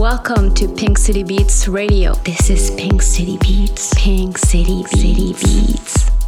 Welcome to Pink City Beats Radio. This is Pink City Beats. Pink City Beats. City Beats.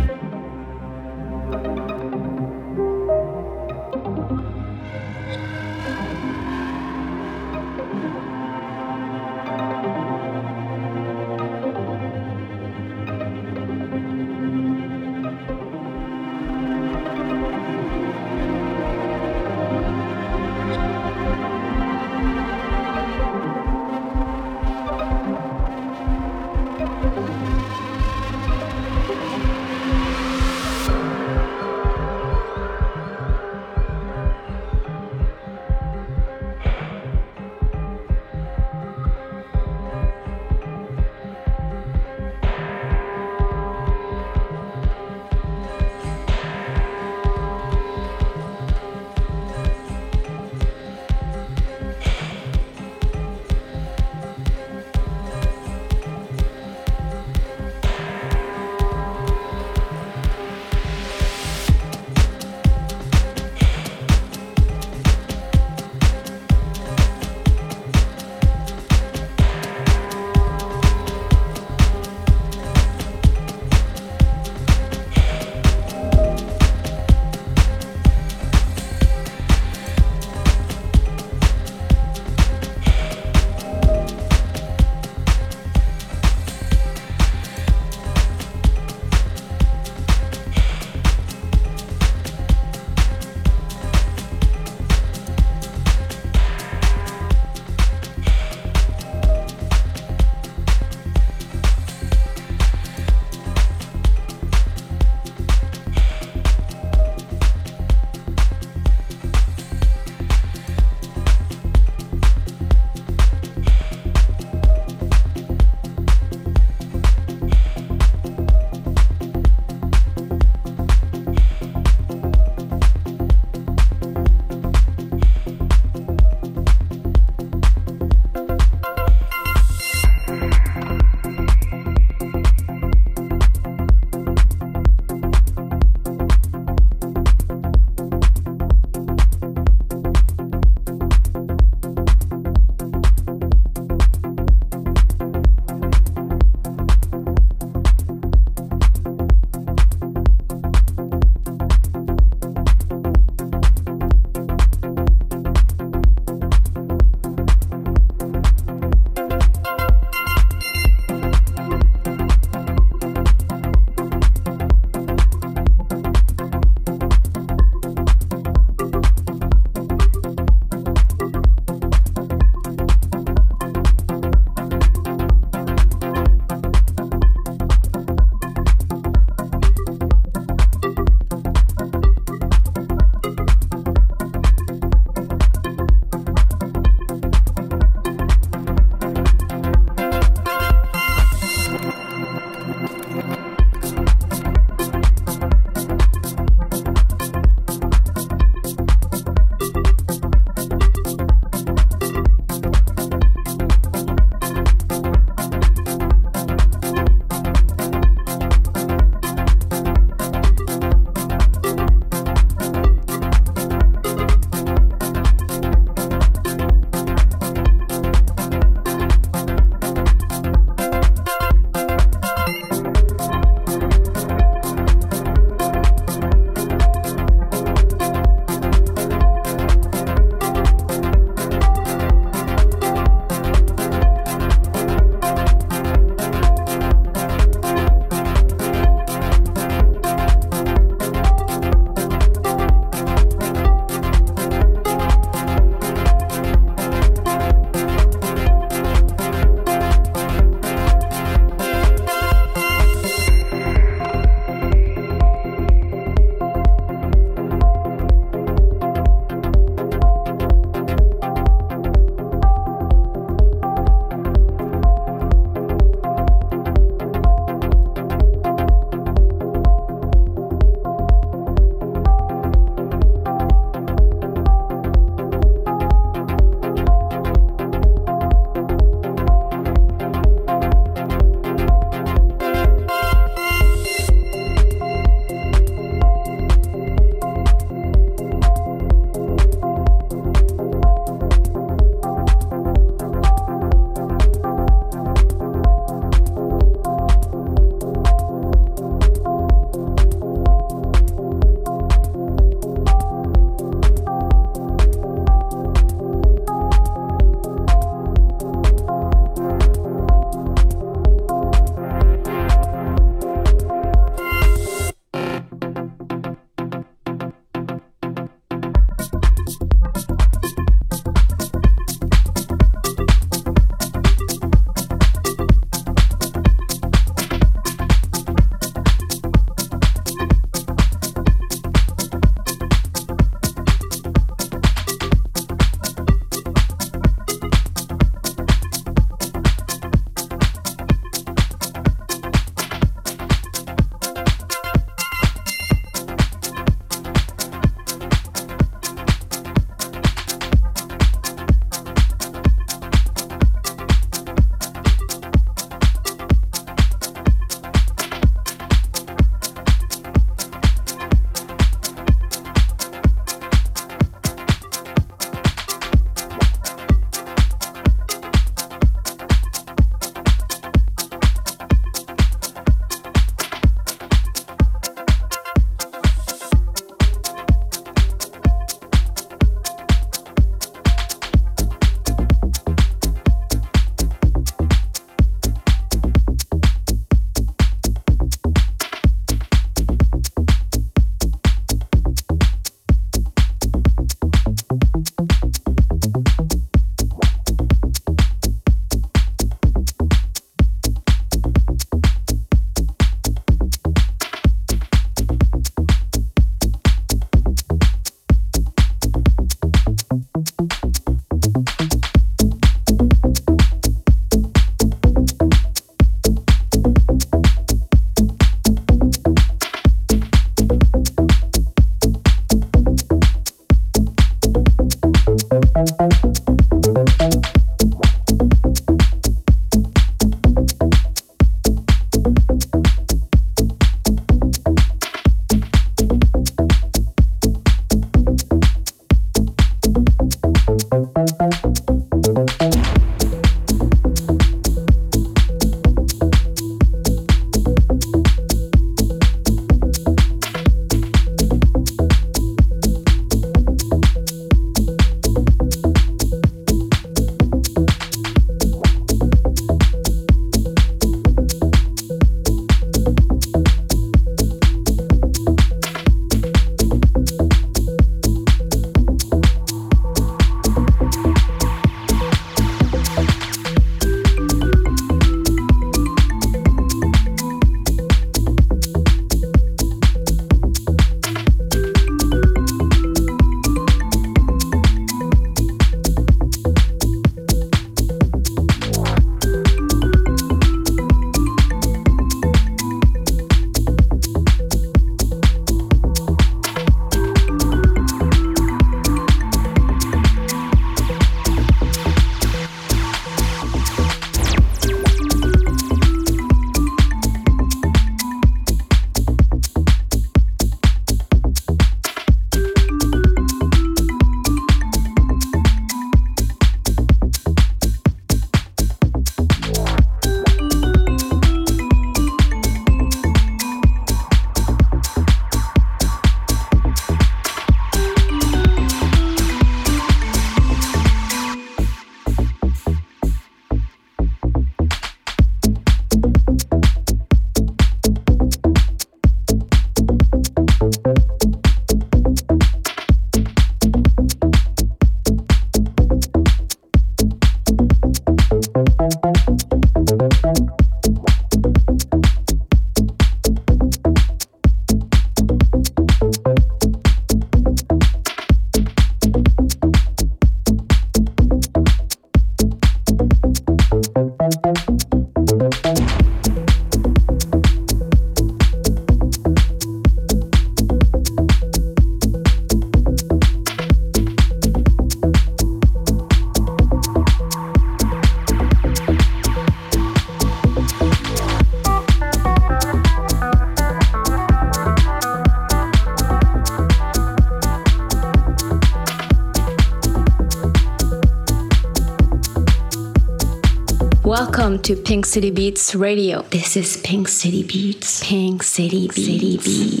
Welcome to Pink City Beats Radio. This is Pink City Beats. Pink City Beats. City Beats.